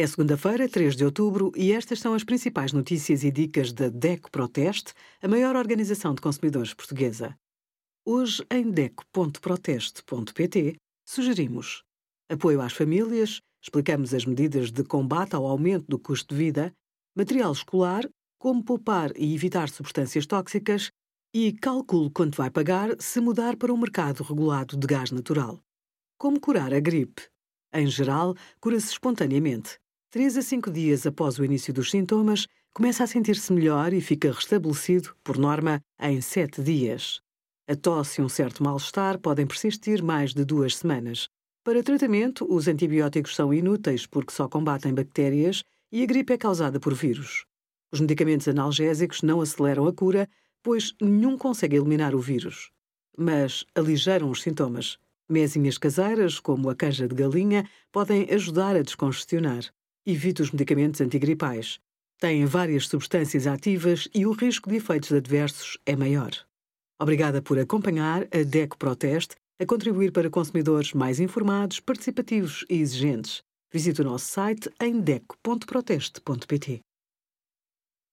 É segunda-feira, 3 de outubro, e estas são as principais notícias e dicas da DECO Proteste, a maior organização de consumidores portuguesa. Hoje, em DECO.proteste.pt, sugerimos apoio às famílias, explicamos as medidas de combate ao aumento do custo de vida, material escolar, como poupar e evitar substâncias tóxicas e calcule quanto vai pagar se mudar para um mercado regulado de gás natural. Como curar a gripe? Em geral, cura-se espontaneamente. Três a cinco dias após o início dos sintomas, começa a sentir-se melhor e fica restabelecido, por norma, em sete dias. A tosse e um certo mal-estar podem persistir mais de duas semanas. Para tratamento, os antibióticos são inúteis porque só combatem bactérias e a gripe é causada por vírus. Os medicamentos analgésicos não aceleram a cura, pois nenhum consegue eliminar o vírus. Mas aligeram os sintomas. Mesinhas caseiras, como a canja de galinha, podem ajudar a descongestionar. Evite os medicamentos antigripais. Têm várias substâncias ativas e o risco de efeitos adversos é maior. Obrigada por acompanhar a DECO Proteste a contribuir para consumidores mais informados, participativos e exigentes. Visite o nosso site em deco.proteste.pt.